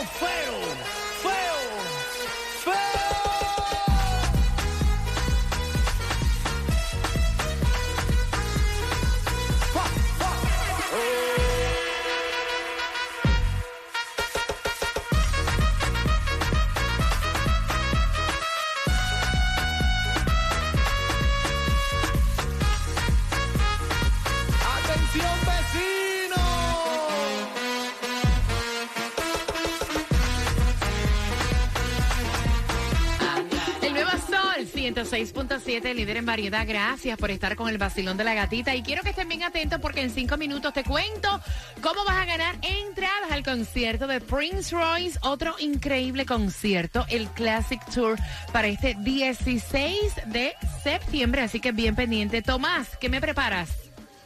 en 106.7, líder en variedad. Gracias por estar con el vacilón de la gatita. Y quiero que estén bien atentos porque en cinco minutos te cuento cómo vas a ganar entradas al concierto de Prince Royce. Otro increíble concierto, el Classic Tour, para este 16 de septiembre. Así que bien pendiente. Tomás, ¿qué me preparas?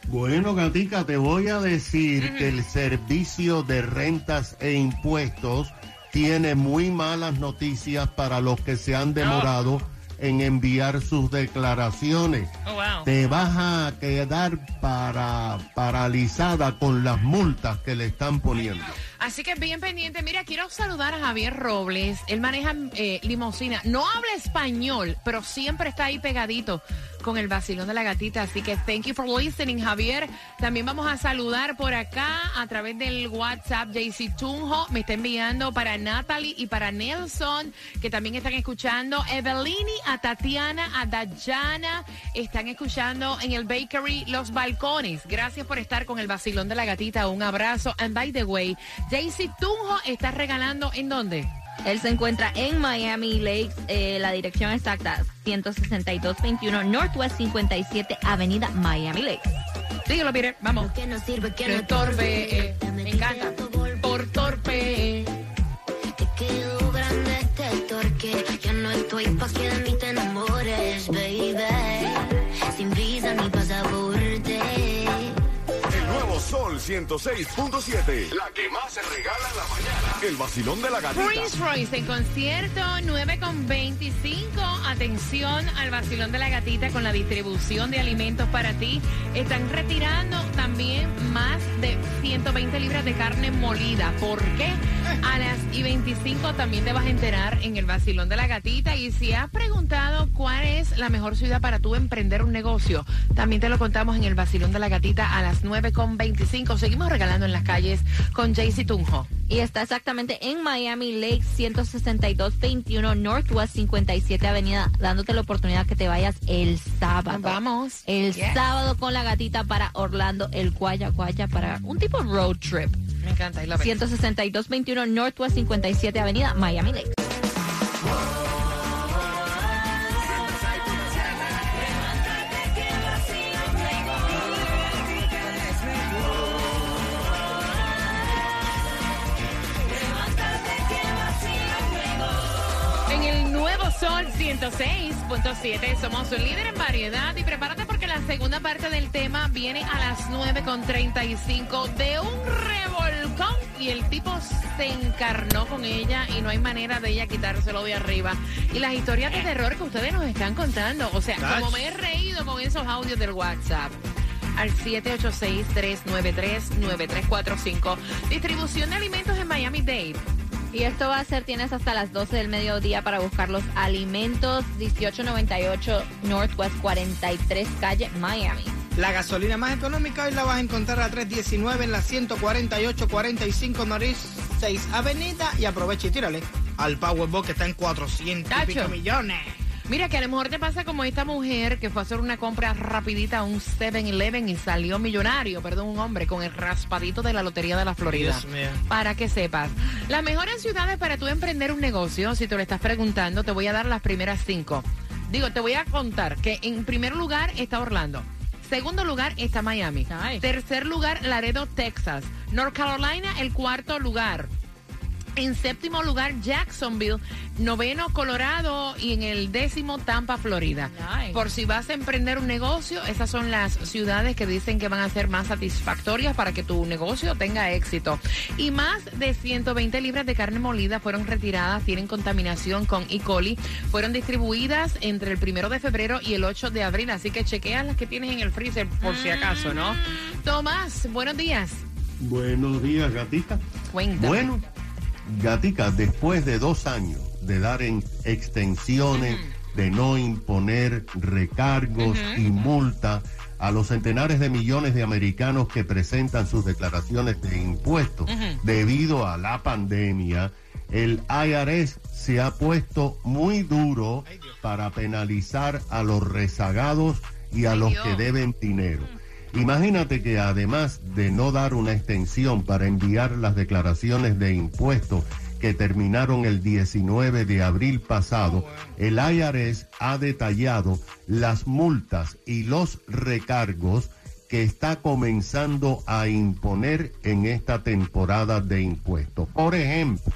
Bueno, Gatica, te voy a decir que el Servicio de Rentas e Impuestos tiene muy malas noticias para los que se han demorado en enviar sus declaraciones. Oh, wow. Te vas a quedar para, paralizada con las multas que le están poniendo. Así que bien pendiente. Mira, quiero saludar a Javier Robles. Él maneja eh. No habla español, pero siempre está ahí pegadito con el vacilón de la gatita. Así que thank you for listening, Javier. También vamos a saludar por acá a través del WhatsApp. JC Tunjo me está enviando para Natalie y para Nelson, que también están escuchando. Evelini, a Tatiana, a Dayana. Están escuchando en el Bakery Los Balcones. Gracias por estar con el vacilón de la gatita. Un abrazo. And by the way, JC Tunjo está regalando en dónde? Él se encuentra en Miami Lakes, eh, la dirección exacta 16221 Northwest 57 Avenida Miami Lakes. Dígalo, Peter. Vamos. Que no sirve, que Que no torpe, eh, me encanta. Por torpe. eh. Te quedó grande este torque. Yo no estoy pa' que de mí 106.7. La que más se regala en la mañana. El vacilón de la gatita. Prince Royce en concierto 9 con 25. Atención al vacilón de la gatita con la distribución de alimentos para ti. Están retirando también más de 120 libras de carne molida. ¿Por qué? A las y 25 también te vas a enterar en el vacilón de la gatita. Y si has preguntado cuál es la mejor ciudad para tú emprender un negocio, también te lo contamos en el vacilón de la gatita a las 9 con 25. Seguimos regalando en las calles con Jaycee Tunjo. Y está exactamente en Miami Lakes 16221 Northwest 57 Avenida, dándote la oportunidad que te vayas el sábado. Vamos. El Yes. sábado con la gatita para Orlando, el Guaya Guaya, para un tipo road trip. Me encanta. Love it. 16221 Northwest 57 Avenida Miami Lakes. En el nuevo Sol 106.7 somos un líder en variedad y prepárate la segunda parte del tema viene a las 9.35 de un revolcón y el tipo se encarnó con ella y no hay manera de ella quitárselo de arriba. Y las historias de terror que ustedes nos están contando, o sea, como me he reído con esos audios del WhatsApp. Al 786-393-9345. Distribución de alimentos en Miami-Dade. Y esto va a ser, tienes hasta las 12 del mediodía para buscar los alimentos 1898 Northwest 43 calle Miami. La gasolina más económica hoy la vas a encontrar a 319 en la 148-45 Norris 6 Avenida y aprovecha y tírale al Powerball que está en 400 y pico millones. Mira, que a lo mejor te pasa como esta mujer que fue a hacer una compra rapidita a un 7-Eleven y salió millonario, perdón, un hombre con el raspadito de la Lotería de la Florida. Dios mío. Para que sepas. Las mejores ciudades para tú emprender un negocio, si te lo estás preguntando, te voy a dar las primeras cinco. Digo, te voy a contar que en primer lugar está Orlando. Segundo lugar está Miami. Ay. Tercer lugar, Laredo, Texas. North Carolina, el cuarto lugar. En séptimo lugar, Jacksonville. Noveno, Colorado. Y en el décimo, Tampa, Florida. Nice. Por si vas a emprender un negocio, esas son las ciudades que dicen que van a ser más satisfactorias para que tu negocio tenga éxito. Y más de 120 libras de carne molida fueron retiradas, tienen contaminación con E. coli. Fueron distribuidas entre el primero de febrero y el 8 de abril. Así que chequea las que tienes en el freezer por si acaso, ¿no? Tomás, buenos días. Buenos días, gatita. Cuéntame. Bueno, Gatica, después de dos años de dar en extensiones, de no imponer recargos y multa a los centenares de millones de americanos que presentan sus declaraciones de impuestos debido a la pandemia, el IRS se ha puesto muy duro para penalizar a los rezagados y a Ay, los Dios. que deben dinero. Imagínate que además de no dar una extensión para enviar las declaraciones de impuestos que terminaron el 19 de abril pasado, el IRS ha detallado las multas y los recargos que está comenzando a imponer en esta temporada de impuestos. Por ejemplo,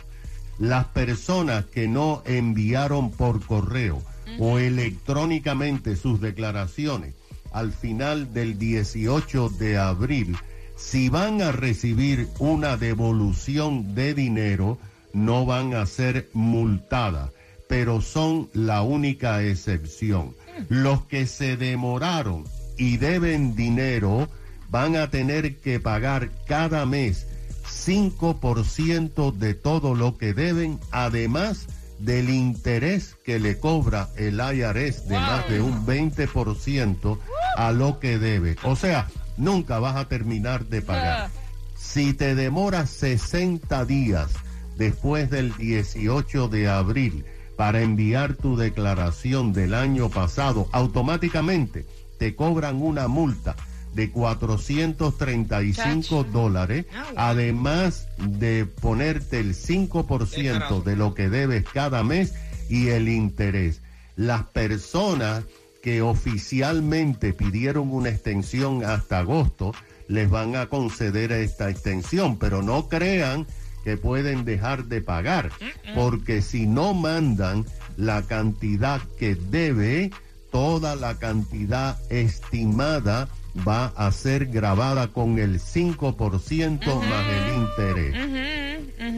las personas que no enviaron por correo o electrónicamente sus declaraciones al final del 18 de abril, si van a recibir una devolución de dinero, no van a ser multadas, pero son la única excepción. Los que se demoraron y deben dinero van a tener que pagar cada mes 5% de todo lo que deben, además del interés que le cobra el IRS de más de un 20% a lo que debe. O sea, nunca vas a terminar de pagar. Si te demoras 60 días después del 18 de abril para enviar tu declaración del año pasado, automáticamente te cobran una multa de 435 dólares, además de ponerte el 5% de lo que debes cada mes y el interés. Las personas que oficialmente pidieron una extensión hasta agosto, les van a conceder esta extensión, pero no crean que pueden dejar de pagar, porque si no mandan la cantidad que debe, toda la cantidad estimada va a ser grabada con el 5% más el interés.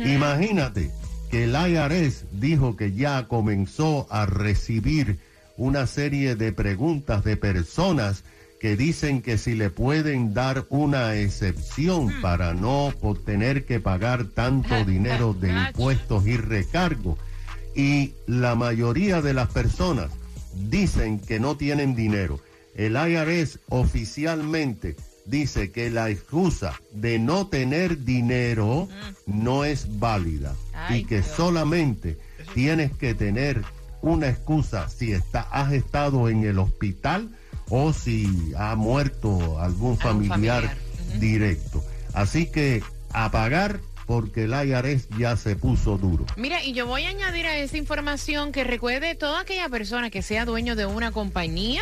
Imagínate que el IRS dijo que ya comenzó a recibir una serie de preguntas de personas que dicen que si le pueden dar una excepción para no tener que pagar tanto dinero de impuestos y recargos. Y la mayoría de las personas dicen que no tienen dinero. El IRS oficialmente dice que la excusa de no tener dinero no es válida Ay, y que Dios. solamente tienes que tener una excusa si está, has estado en el hospital o si ha muerto algún familiar, directo. Así que a pagar porque el IRS ya se puso duro. Mira, y yo voy a añadir a esa información que recuerde toda aquella persona que sea dueño de una compañía,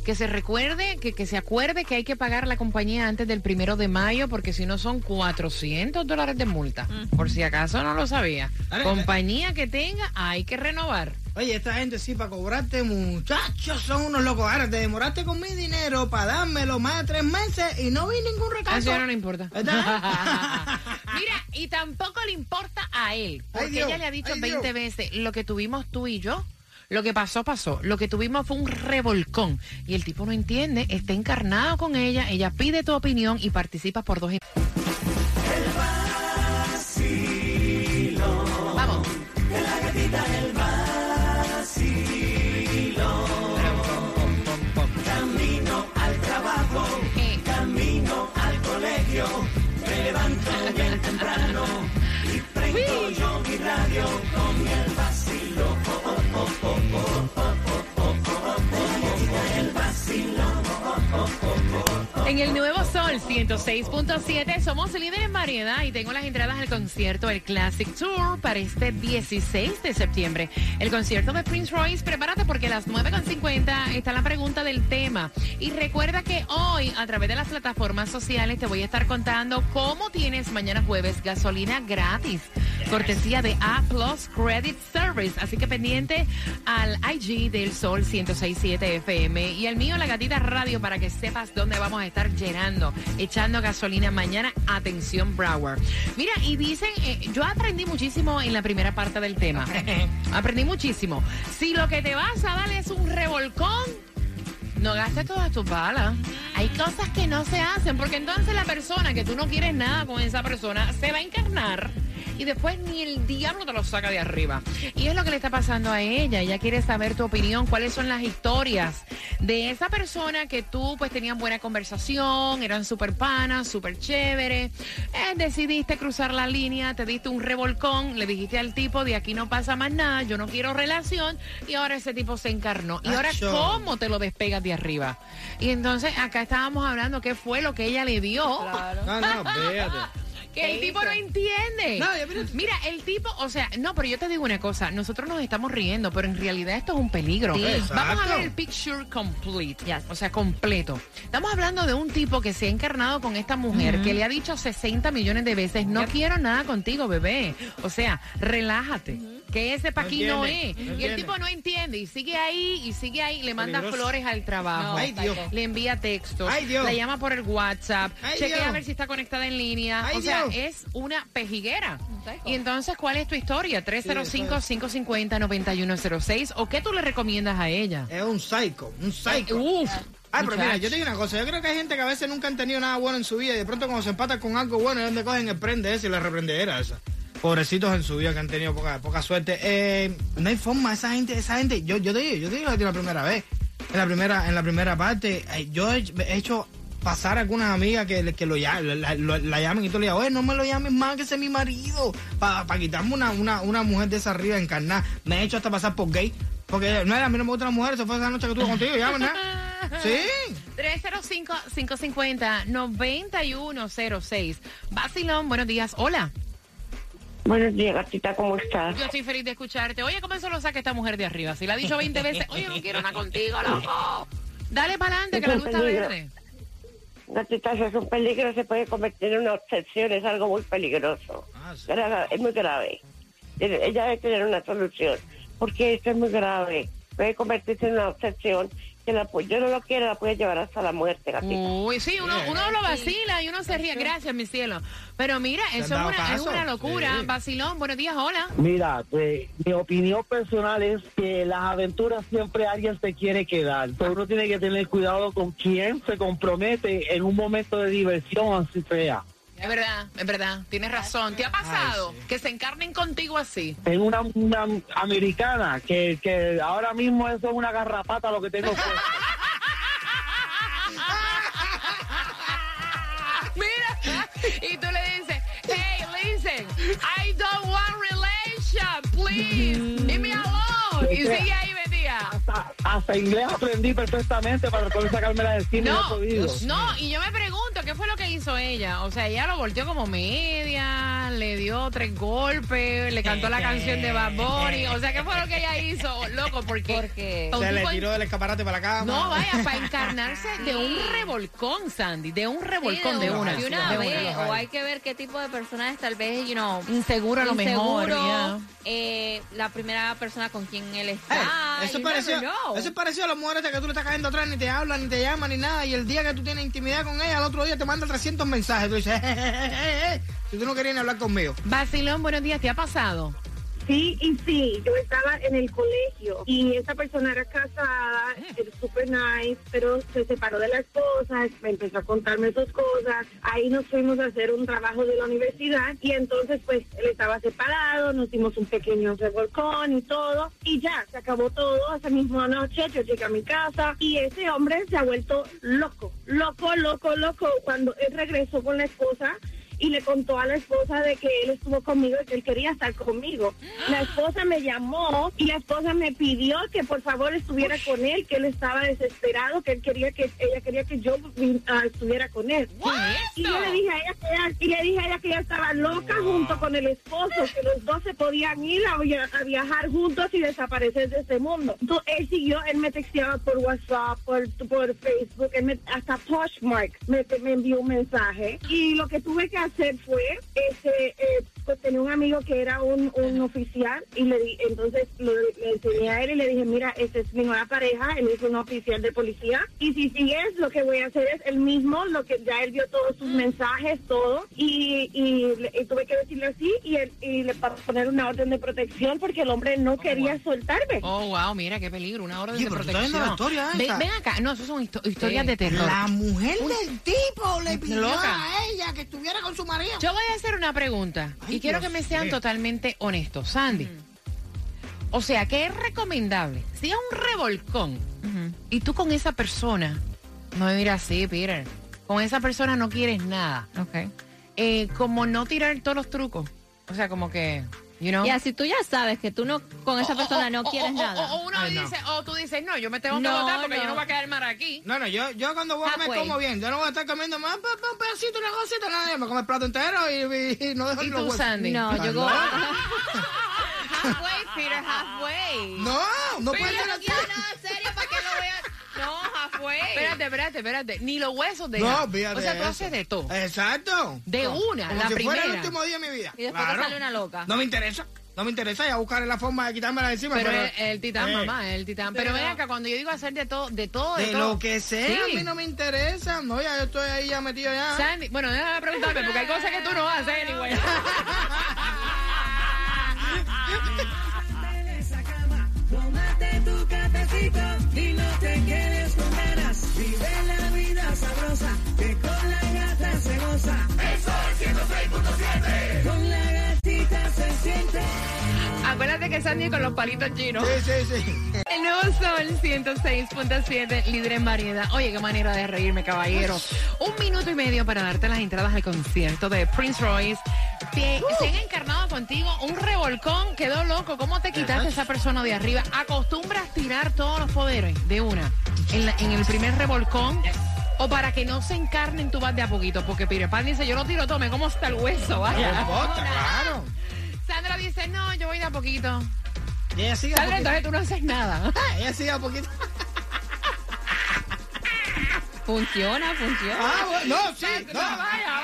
que se recuerde, que, que se acuerde que hay que pagar la compañía antes del primero de mayo, porque si no son 400 dólares de multa. Por si acaso no lo sabía. Compañía que tenga, hay que renovar. Oye, esta gente sí, para cobrarte, muchachos, son unos locos. Ahora te demoraste con mi dinero para dármelo más de tres meses y no vi ningún recargo. eso ya no le importa. Mira, y tampoco le importa a él, porque Ay, Dios, ella le ha dicho ay, 20 Dios. veces, lo que tuvimos tú y yo, lo que pasó, pasó. Lo que tuvimos fue un revolcón. Y el tipo no entiende, está encarnado con ella, ella pide tu opinión y participa por dos. Vamos. Camino al trabajo, camino al colegio. Me levanto bien temprano y prendo yo mi radio con el en el Nuevo Sol 106.7 somos líderes en variedad y tengo las entradas al concierto, el Classic Tour, para este 16 de septiembre. El concierto de Prince Royce, prepárate porque a las 9.50 está la pregunta del tema. Y recuerda que hoy a través de las plataformas sociales te voy a estar contando cómo tienes mañana jueves gasolina gratis. Cortesía de A Plus Credit Service. Así que pendiente al IG del Sol 106.7 FM y al mío La Gatita Radio para que sepas dónde vamos a estar llenando, echando gasolina mañana. Atención, Broward. Mira, y dicen, eh, yo aprendí muchísimo en la primera parte del tema. aprendí muchísimo. Si lo que te vas a dar es un revolcón, no gastes todas tus balas. Hay cosas que no se hacen, porque entonces la persona que tú no quieres nada con esa persona se va a encarnar y después ni el diablo te lo saca de arriba. Y es lo que le está pasando a ella. Ella quiere saber tu opinión, cuáles son las historias de esa persona que tú pues tenían buena conversación, eran súper panas, súper chévere. Eh, decidiste cruzar la línea, te diste un revolcón, le dijiste al tipo de aquí no pasa más nada, yo no quiero relación y ahora ese tipo se encarnó. Y ahora cómo te lo despegas de arriba. Y entonces acá estábamos hablando qué fue lo que ella le dio. No, no, fíjate. Que el tipo no entiende. No, ya, pero- Mira, el tipo, o sea, no, pero yo te digo una cosa, nosotros nos estamos riendo, pero en realidad esto es un peligro. Sí. Vamos a ver el picture complete, Yes. o sea, completo. Estamos hablando de un tipo que se ha encarnado con esta mujer, que le ha dicho 60 millones de veces, no quiero nada contigo, bebé. O sea, relájate. Que ese pa' aquí no es. no y el tipo no entiende y sigue ahí y sigue ahí, le manda Peligroso. flores al trabajo. No, Ay, Dios. Le envía textos, Ay, Dios. la llama por el WhatsApp, Ay, chequea Dios. a ver si está conectada en línea. Ay, o sea, Dios. es una pejiguera. Y entonces, ¿cuál es tu historia? 305-550-9106. ¿O qué tú le recomiendas a ella? Es un psycho, un psycho. Uf. Ay, pero mira, yo te digo una cosa, yo creo que hay gente que a veces nunca han tenido nada bueno en su vida y de pronto cuando se empatan con algo bueno es donde cogen el prende ese y la reprendedera esa. Pobrecitos en su vida que han tenido poca, poca suerte. Eh, no hay forma, esa gente, esa gente, yo, yo te digo, yo te digo la primera vez, en la primera, en la primera parte, eh, yo he, he hecho pasar a algunas amigas que, que lo, la, la- la llamen y tú le digas, oye, no me lo llames más que ese es mi marido, para quitarme una, una, una mujer de esa arriba encarnada. Me he hecho hasta pasar por gay, porque no era, a mí no me gusta la mujer, eso fue esa noche que estuve contigo, ya, ¿verdad? Sí. 305-550-9106. Basilón, buenos días. Hola. Buenos días, gatita, ¿cómo estás? Yo estoy feliz de escucharte. Oye, ¿cómo eso lo saca esta mujer de arriba? Si la ha dicho 20 veces, oye, no quiero nada contigo, loco. Dale para adelante, que la está verde. Gatita, eso es un peligro, se puede convertir en una obsesión, es algo muy peligroso. Ah, sí. Es muy grave. Ella debe tener una solución, porque esto es muy grave. Puede convertirse en una obsesión que la, pu- yo no lo quiero, la puede llevar hasta la muerte, gatita. Uy, sí, uno, uno lo vacila y uno se ríe. Gracias, mi cielo. Pero mira, eso es una, es una locura. Sí. Basilón, buenos días, hola. Mira, pues, mi opinión personal es que las aventuras siempre alguien se quiere quedar. Pero uno tiene que tener cuidado con quién se compromete en un momento de diversión así fea. Es verdad, es verdad. Tienes razón. ¿Te ha pasado Ay, sí. que se encarnen contigo así? Tengo una, una americana que, que ahora mismo eso es una garrapata lo que tengo. Mira, y tú le dices, hey, listen, I don't want relation, please, leave me alone. Y sigue ahí. Hasta, hasta inglés aprendí perfectamente para poder sacármela de encima y no he No, no, y yo me pregunto, ¿qué fue lo que hizo ella? O sea, ella lo volteó como media, le dio tres golpes, le cantó la canción de Bad Bunny. O sea, ¿qué fue lo que ella hizo, loco? Porque... Porque- Se le tipo en- tiró del escaparate para la cama. No, vaya, para encarnarse de un revolcón, Sandy, de un revolcón Sí, de una. de una de vez, una. o hay que ver qué tipo de persona es, tal vez, you know, Inseguro a lo mejor, inseguro, ya. eh, la primera persona con quien él Eh, está. Eso, es know. eso es parecido a las mujeres que tú le estás cayendo atrás, ni te hablan, ni te llaman, ni nada. Y el día que tú tienes intimidad con ella, al otro día te manda 300 mensajes. Tú dices, "Eh, eh, eh, eh, eh", si tú no querías ni hablar conmigo. Basilón, buenos días, ¿te ha pasado? Sí, y sí, yo estaba en el colegio y esa persona era casada, era súper nice, pero se separó de la esposa, me empezó a contarme sus cosas, ahí nos fuimos a hacer un trabajo de la universidad y entonces pues él estaba separado, nos dimos un pequeño revolcón y todo y ya, se acabó todo, esa misma noche yo llegué a mi casa y ese hombre se ha vuelto loco, loco, loco, loco, cuando él regresó con la esposa y le contó a la esposa de que él estuvo conmigo y que él quería estar conmigo. La esposa me llamó y la esposa me pidió que por favor estuviera con él, que él estaba desesperado, que él quería que ella quería que yo ah, estuviera con él. Y yo le dije a ella que ella, y le dije a ella que ella estaba loca junto con el esposo, que los dos se podían ir a, a viajar juntos y desaparecer de este mundo. Entonces él siguió, él me texteaba por WhatsApp, por, por Facebook, él me- hasta Poshmark me, me envió un mensaje. Y lo que tuve que hacer fue, este, eh, pues tenía un amigo que era un, un oficial y le di, entonces lo- le enseñé a él y le dije, mira, esta es mi nueva pareja, él es un oficial de policía y si sigues lo que voy a hacer es el mismo, lo que ya él vio todos sus mensajes, todo y, y, le- y tuve que decirle así y, él, y le para poner una orden de protección porque el hombre no quería soltarme. Oh, wow, mira qué peligro, una orden Oye, de protección. la historia Ve- esa. ven acá, no, eso son histo- historias de terror. La mujer del tipo le pidió Loca. a ella que estuviera con su marido. Yo voy a hacer una pregunta Ay, y quiero Dios que me sean totalmente honestos. Sandy, o sea, ¿qué es recomendable? Si es un revolcón y tú con esa persona, no me mira así, Peter, con esa persona no quieres nada. Ok. Eh, como no tirar todos los trucos. O sea, como que, you know. Ya, si tú ya sabes que tú no con esa persona no quieres nada. O, uno Ay, no. dice, o tú dices, no, yo me tengo que No, botar porque no. yo no voy a quedar mal aquí. No, no, yo, yo cuando voy a comer Halfway. como bien. Yo no voy a estar comiendo más un pedacito, una cosita, nada. Me como el plato entero y, y- y no dejo ¿Y ni los tú, huesos. Sandy? No, Ay, yo no. go- halfway, Peter, halfway. No, no puede ser no así. quiero nada serio, ¿para qué lo voy a...? Halfway. Espérate, espérate, espérate. Ni los huesos de No, fíjate O sea, tú eso. haces de todo. Exacto. De No, una, como la si fuera el primera. último día de mi vida. Y después te sale una loca. No me interesa. No me interesa ya buscar la forma de quitármela de encima. Pero Pero, el, el titán, eh, mamá, el titán. Pero ven acá, cuando yo digo hacer de todo, de todo, de, De todo. lo que sea, Sí. a mí no me interesa. No, ya yo estoy ahí ya metido ya. Sandy, bueno, déjame preguntarme, porque hay cosas que tú no haces, anyway. en esa cama, tómate tu cafecito y con la gata se goza. Eso es 106.7. Con la gatita se siente. Acuérdate que Sandy con los palitos chinos. Sí, sí, sí. El nuevo Sol 106.7, líder en variedad. Oye, qué manera de reírme, caballero. Un minuto y medio para darte las entradas al concierto de Prince Royce. Se, se han encarnado contigo un revolcón, quedó loco. ¿Cómo te quitaste esa persona de arriba? ¿Acostumbras tirar todos los poderes de una en, la- en el primer revolcón? O para que no se encarnen tu vas de a poquito, porque Peter Pan dice, yo lo tiro todo, me como hasta el hueso, vaya. Bota, claro. Sandra dice, no, yo voy de a poquito. Y ella sigue a Sandra, poquito. entonces tú no haces nada. Ella sigue a poquito. Funciona, funciona. Ah, bueno, no, sí. No, No, vaya,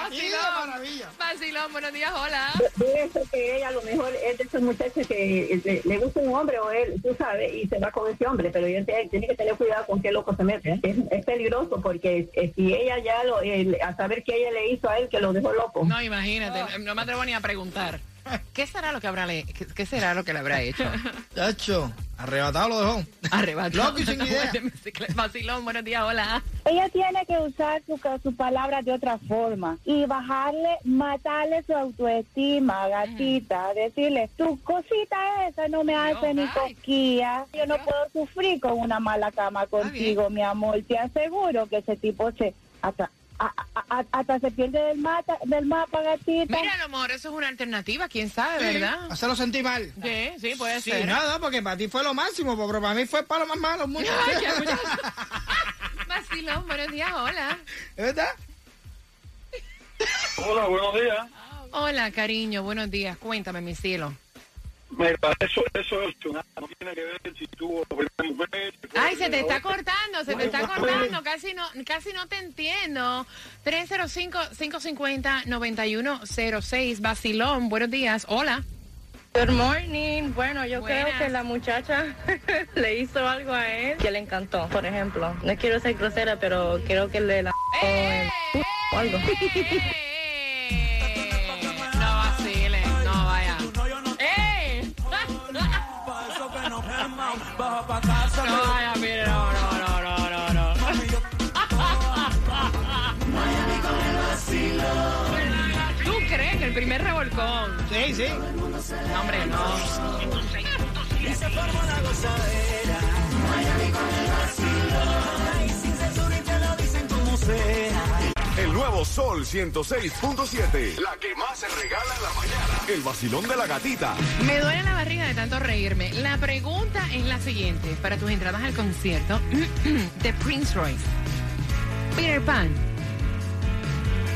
De vacilón. buenos días, hola. Ser que ella a lo mejor es de esos muchachos que le, le gusta un hombre o él, tú sabes, y se va con ese hombre, pero ella tiene, que tener cuidado con qué loco se mete. ¿eh? Es, es peligroso porque eh, si ella ya lo, eh, a saber qué ella le hizo a él que lo dejó loco. No, imagínate, no me atrevo ni a preguntar. ¿Qué será lo que habrá le- qué, qué será lo que le habrá hecho? Chacho, arrebatado lo dejó. Arrebatado. Loco y sin idea. Vacilón, buenos días, hola. Ella tiene que usar su, su palabra de otra forma y bajarle, matarle su autoestima, gatita, decirle, tu cosita esa no me hace ni cosquilla, yo no puedo sufrir con una mala cama contigo, mi amor, te aseguro que ese tipo se hasta, a- a- hasta se pierde del, mata, del mapa, gatita. Mira, a lo mejor eso es una alternativa, quién sabe, Sí, ¿verdad? Hacerlo sentir mal. Sí, sí, puede Sí, ser. nada, porque para ti fue lo máximo, pero para mí fue para lo más malo. Mucho. Ay, qué mucho- Vacilón, buenos días, hola. ¿Es verdad? Hola, buenos días. Hola, cariño, buenos días. Cuéntame, mi cielo. Mira, eso, eso es no tiene que ver si tuvo primera mujer. si Ay, se te está otra. cortando, se te está cortando, casi no, casi no te entiendo. 305-550-9106, Vacilón, buenos días, hola. Good morning. Bueno, yo Buenas. creo que la muchacha le hizo algo a él que le encantó, por ejemplo. No quiero ser grosera, pero creo que le la ¡Eh! o algo. No No vaya, mire, no, no, no, no, no, no. ¿Tú crees que el primer revolcón? Sí, sí. No, hombre, no. Y se formó la gozadera. Miami con el vacilón. Ay, sin censura y te lo dicen como sea. Nuevo Sol 106.7. La que más se regala en la mañana. El vacilón de la gatita. Me duele la barriga de tanto reírme. La pregunta es la siguiente. Para tus entradas al concierto de Prince Royce. Peter Pan.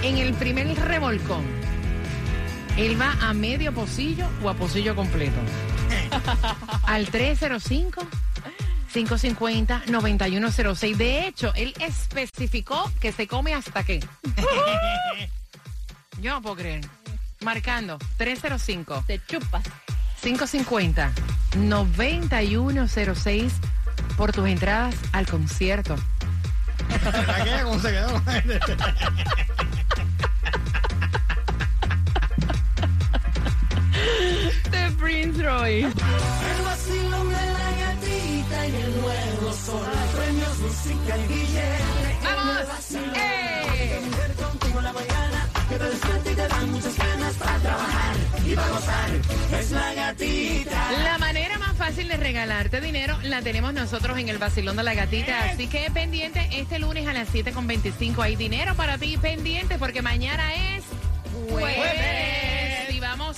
En el primer revolcón. ¿Él va a medio pocillo o a pocillo completo? Al 305. 550-9106. De hecho, él especificó que se come hasta qué. Yo no puedo creer. Marcando 305. Te chupas. 550-9106 por tus entradas al concierto. Aquella cómo se quedó. De Prince Royce. Nuevo sol. Premios, música y billete. ¡Vamos! ¡Eh! Contigo la mañana. Que te despierta y te dan muchas ganas para trabajar y para gozar. Es la gatita. La manera más fácil de regalarte dinero la tenemos nosotros en el Basilón de la Gatita. Así que pendiente, este lunes a las 7.25 hay dinero para ti pendiente porque mañana es jueves.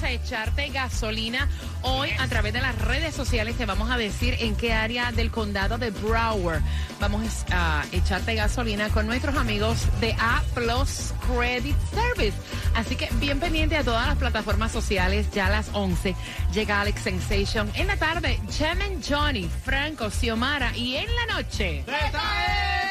A echarte gasolina. Hoy a través de las redes sociales te vamos a decir en qué área del condado de Broward vamos a echarte gasolina con nuestros amigos de A Plus Credit Service. Así que bien pendiente a todas las plataformas sociales. Ya a las 11 llega Alex Sensation. En la tarde, Jem and Johnny, Franco, Xiomara. Y en la noche... ¡Zeta